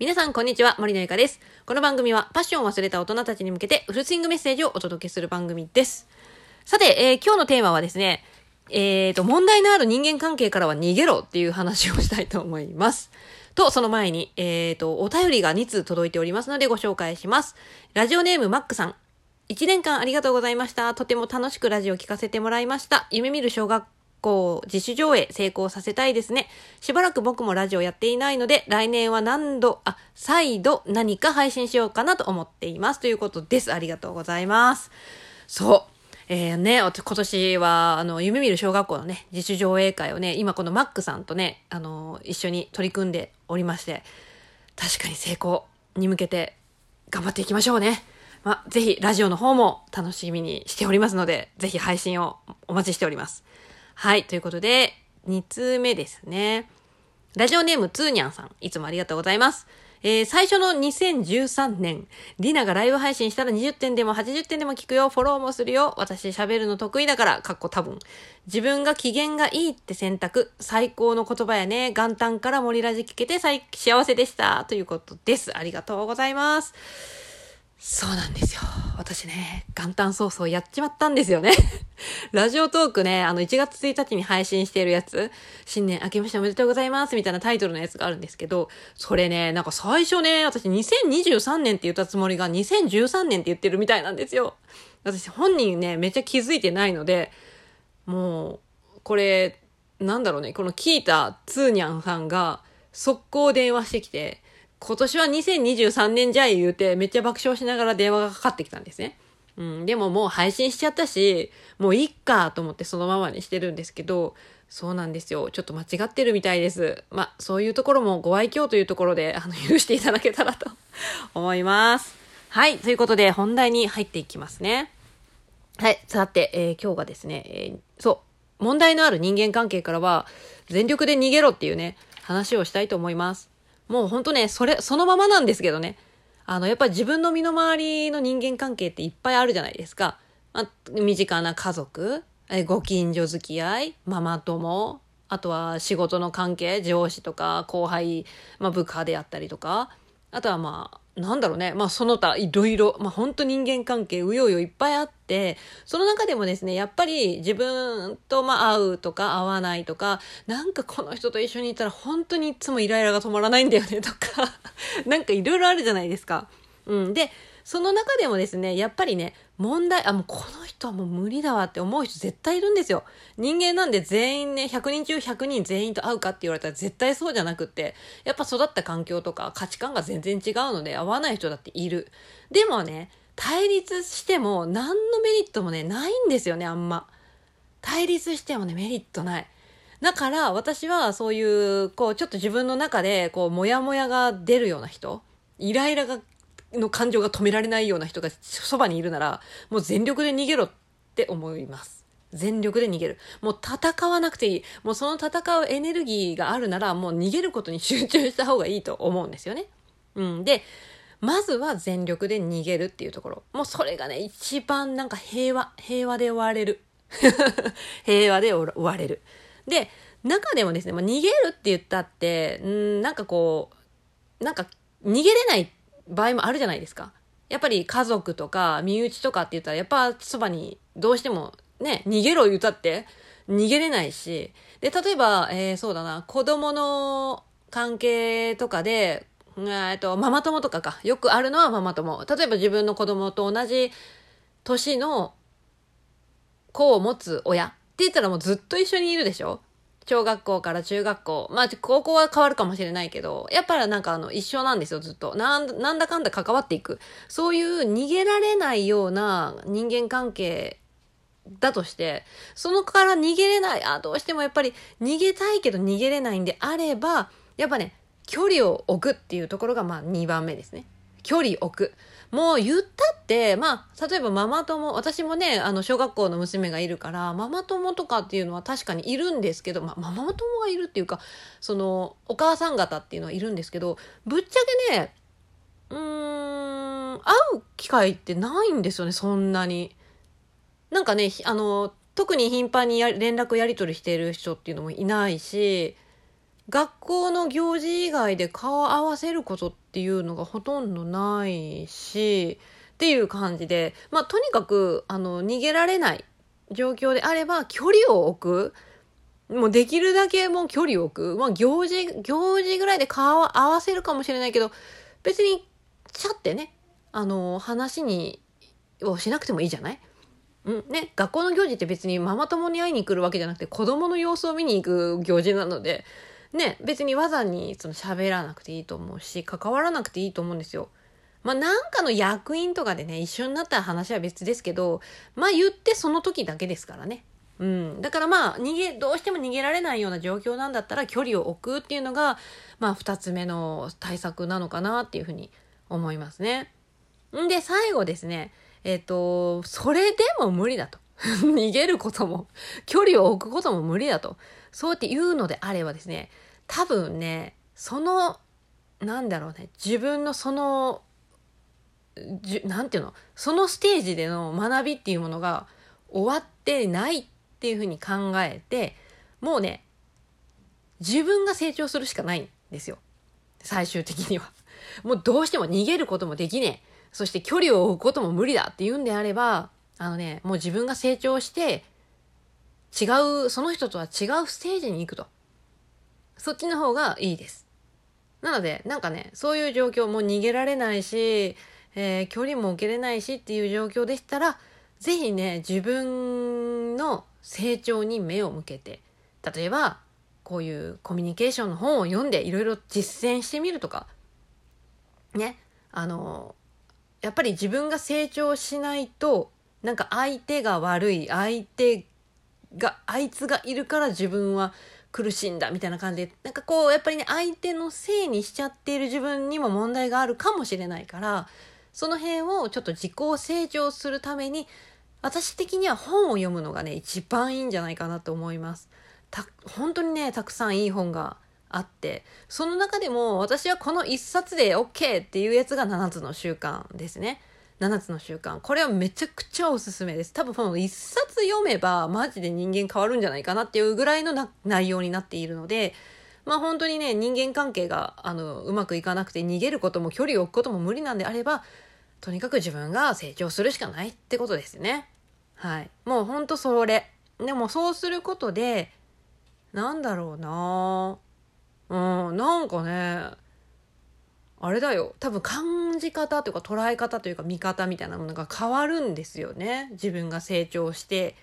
皆さん、こんにちは。森のゆかです。この番組は、パッションを忘れた大人たちに向けて、フルスイングメッセージをお届けする番組です。さて、えー、今日のテーマはですね、えーと、問題のある人間関係からは逃げろっていう話をしたいと思います。と、その前に、えーと、お便りが2通届いておりますのでご紹介します。ラジオネームマックさん。1年間ありがとうございました。とても楽しくラジオ聞かせてもらいました。夢見る小学構自主上映成功させたいですね。しばらく僕もラジオやっていないので、来年は何度、あ、再度何か配信しようかなと思っています。ということです。ありがとうございます。そう。えー、ね、今年は、あの、夢見る小学校のね、自主上映会をね、今このマックさんとね、あの、一緒に取り組んでおりまして、確かに成功に向けて頑張っていきましょうね。まぜひラジオの方も楽しみにしておりますので、ぜひ配信をお待ちしております。はい、ということで、2通目ですね。ラジオネームツーニャンさん、いつもありがとうございます。えー、最初の2013年、リナがライブ配信したら20点でも80点でも聞くよ、フォローもするよ、私喋るの得意だから、かっこ多分。自分が機嫌がいいって選択、最高の言葉やね、元旦から森ラジ聞けて幸せでした、ということです。ありがとうございます。そうなんですよ。私ね、元旦早々やっちまったんですよね。ラジオトークね、あの1月1日に配信してるやつ、新年明けましておめでとうございますみたいなタイトルのやつがあるんですけど、それね、なんか最初ね、私2023年って言ったつもりが2013年って言ってるみたいなんですよ。私本人ね、めっちゃ気づいてないので、もう、これ、なんだろうね、この聞いたツーニャンさんが速攻電話してきて、今年は2023年じゃい言うて、めっちゃ爆笑しながら電話がかかってきたんですね。うん、でももう配信しちゃったし、もういっかと思ってそのままにしてるんですけど、そうなんですよ。ちょっと間違ってるみたいです。まあ、そういうところもご愛嬌というところで、あの、許していただけたらと 思います。はい。ということで、本題に入っていきますね。はい。さて、えー、今日がですね、えー、そう、問題のある人間関係からは、全力で逃げろっていうね、話をしたいと思います。もうほんとね、それ、そのままなんですけどね。あの、やっぱり自分の身の回りの人間関係っていっぱいあるじゃないですか。まあ、身近な家族、えご近所付き合い、ママ友、あとは仕事の関係、上司とか後輩、まあ、部下であったりとか、あとはまあ、なんだろうね。まあその他いろいろ、まあ本当人間関係うようよいっぱいあって、その中でもですね、やっぱり自分とまあ会うとか会わないとか、なんかこの人と一緒にいたら本当にいつもイライラが止まらないんだよねとか、なんかいろいろあるじゃないですか。うん。で、その中でもですね、やっぱりね、問題、あ、もうこの人はもう無理だわって思う人絶対いるんですよ。人間なんで全員ね、100人中100人全員と会うかって言われたら絶対そうじゃなくって、やっぱ育った環境とか価値観が全然違うので合わない人だっている。でもね、対立しても何のメリットもね、ないんですよね、あんま。対立してもね、メリットない。だから私はそういう、こう、ちょっと自分の中で、こう、モヤモヤが出るような人、イライラがの感情が止められないような人がそばにいるなら、もう全力で逃げろって思います。全力で逃げる。もう戦わなくていい。もうその戦うエネルギーがあるなら、もう逃げることに集中した方がいいと思うんですよね。うん。で、まずは全力で逃げるっていうところ。もうそれがね、一番なんか平和、平和で終われる。平和で終われる。で、中でもですね、まあ、逃げるって言ったって、うんなんかこう、なんか逃げれない場合もあるじゃないですか。やっぱり家族とか身内とかって言ったらやっぱそばにどうしてもね、逃げろ言うたって逃げれないし。で、例えば、えー、そうだな、子供の関係とかで、えっと、ママ友とかか。よくあるのはママ友。例えば自分の子供と同じ年の子を持つ親って言ったらもうずっと一緒にいるでしょ小学校から中学校。まあ、高校は変わるかもしれないけど、やっぱりなんかあの、一緒なんですよ、ずっと。なん、なんだかんだ関わっていく。そういう逃げられないような人間関係だとして、そのから逃げれない、あ、どうしてもやっぱり逃げたいけど逃げれないんであれば、やっぱね、距離を置くっていうところがまあ2番目ですね。距離置く。もう言ったって、まあ、例えばママ友、私もね、あの、小学校の娘がいるから、ママ友とかっていうのは確かにいるんですけど、まあ、ママ友がいるっていうか、その、お母さん方っていうのはいるんですけど、ぶっちゃけね、うーん、会う機会ってないんですよね、そんなに。なんかね、あの、特に頻繁に連絡やり取りしてる人っていうのもいないし、学校の行事以外で顔を合わせることっていうのがほとんどないし、っていう感じで、まあ、とにかく、あの、逃げられない状況であれば、距離を置く。もうできるだけもう距離を置く。まあ、行事、行事ぐらいで顔を合わせるかもしれないけど、別に、ちゃってね、あの、話に、をしなくてもいいじゃない？うんね、学校の行事って別にママ友に会いに来るわけじゃなくて子供の様子を見に行く行事なので、ね、別にわざにその喋らなくていいと思うし、関わらなくていいと思うんですよ。まあなんかの役員とかでね、一緒になった話は別ですけど、まあ言ってその時だけですからね。うん。だからまあ逃げ、どうしても逃げられないような状況なんだったら距離を置くっていうのが、まあ二つ目の対策なのかなっていうふうに思いますね。で、最後ですね。えっ、ー、と、それでも無理だと。逃げることも、距離を置くことも無理だと。そうやって言うのであればですね、多分ね、その、なんだろうね、自分のその、じなんていうの、そのステージでの学びっていうものが終わってないっていうふうに考えて、もうね、自分が成長するしかないんですよ。最終的には。もうどうしても逃げることもできねえ。そして距離を置くことも無理だっていうんであれば、あのね、もう自分が成長して、違う、その人とは違うステージに行くと。そっちの方がいいです。なので、なんかね、そういう状況も逃げられないし、えー、距離も置けれないしっていう状況でしたら、ぜひね、自分の成長に目を向けて、例えば、こういうコミュニケーションの本を読んでいろいろ実践してみるとか、ね、あの、やっぱり自分が成長しないと、なんか相手が悪い、相手が、あいつがいるから自分は苦しいんだみたいな感じで、なんかこう、やっぱりね、相手のせいにしちゃっている自分にも問題があるかもしれないから、その辺をちょっと自己成長するために、私的には本を読むのがね、一番いいんじゃないかなと思います。た、本当にね、たくさんいい本があって、その中でも私はこの一冊で OK っていうやつが7つの習慣ですね。7つの習慣。これはめちゃくちゃおすすめです。多分この一冊読めばマジで人間変わるんじゃないかなっていうぐらいの内容になっているので、まあ本当にね、人間関係があのうまくいかなくて逃げることも距離を置くことも無理なんであれば、とにかく自分が成長するしかないってことですね。はい。もうほんとそれ。でもそうすることで、なんだろうなうん、なんかね、あれだよ。多分感じ方というか捉え方というか見方みたいなものが変わるんですよね。自分が成長して、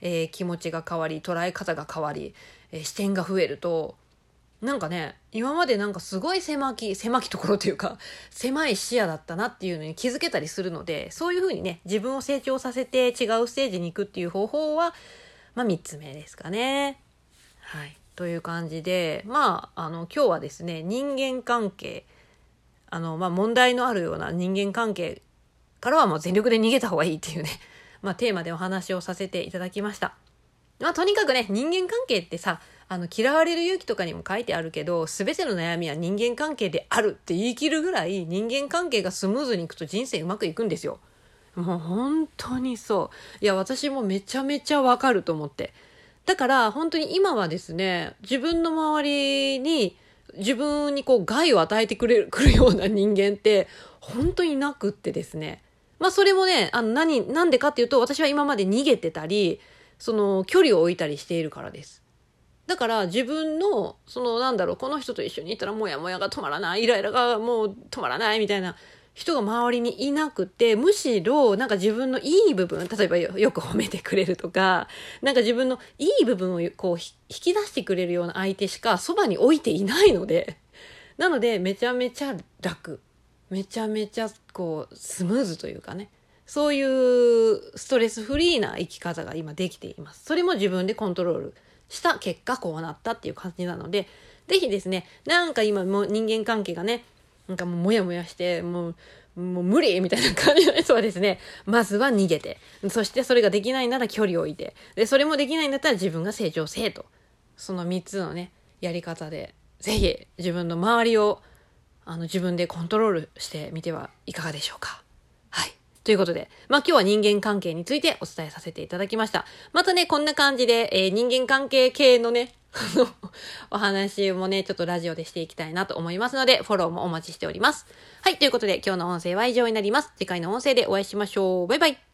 えー、気持ちが変わり、捉え方が変わり、えー、視点が増えると、なんかね、今までなんかすごい狭き、狭きところというか、狭い視野だったなっていうのに気づけたりするので、そういうふうにね、自分を成長させて違うステージに行くっていう方法は、まあ3つ目ですかね。はい。という感じで、まあ、あの、今日はですね、人間関係、あの、まあ、問題のあるような人間関係からはもう全力で逃げた方がいいっていうね、まあ、テーマでお話をさせていただきました。まあ、とにかくね、人間関係ってさ、あの、嫌われる勇気とかにも書いてあるけど、すべての悩みは人間関係であるって言い切るぐらい、人間関係がスムーズにいくと人生うまくいくんですよ。もう本当にそう。いや、私もめちゃめちゃわかると思って。だから本当に今はですね、自分の周りに自分にこう害を与えてくれる、くるような人間って本当になくってですね。まあそれもね、あの何、なんでかっていうと私は今まで逃げてたり、その距離を置いたりしているからです。だから自分の、そのなんだろう、この人と一緒にいたらモヤモヤが止まらない、イライラがもう止まらないみたいな人が周りにいなくて、むしろ、なんか自分のいい部分、例えばよく褒めてくれるとか、なんか自分のいい部分をこう引き出してくれるような相手しかそばに置いていないので、なのでめちゃめちゃ楽。めちゃめちゃこうスムーズというかね。そういうストレスフリーな生き方が今できています。それも自分でコントロールした結果こうなったっていう感じなので、ぜひですね、なんか今も人間関係がね、なんかもうモヤモヤして、もう、もう無理みたいな感じの人はですね、まずは逃げて、そしてそれができないなら距離を置いて、で、それもできないんだったら自分が成長せえと。その3つのね、やり方で、ぜひ自分の周りを、あの、自分でコントロールしてみてはいかがでしょうか。はい。ということで、まあ今日は人間関係についてお伝えさせていただきました。またね、こんな感じで、えー、人間関係系のね、お話もね、ちょっとラジオでしていきたいなと思いますので、フォローもお待ちしております。はい、ということで今日の音声は以上になります。次回の音声でお会いしましょう。バイバイ。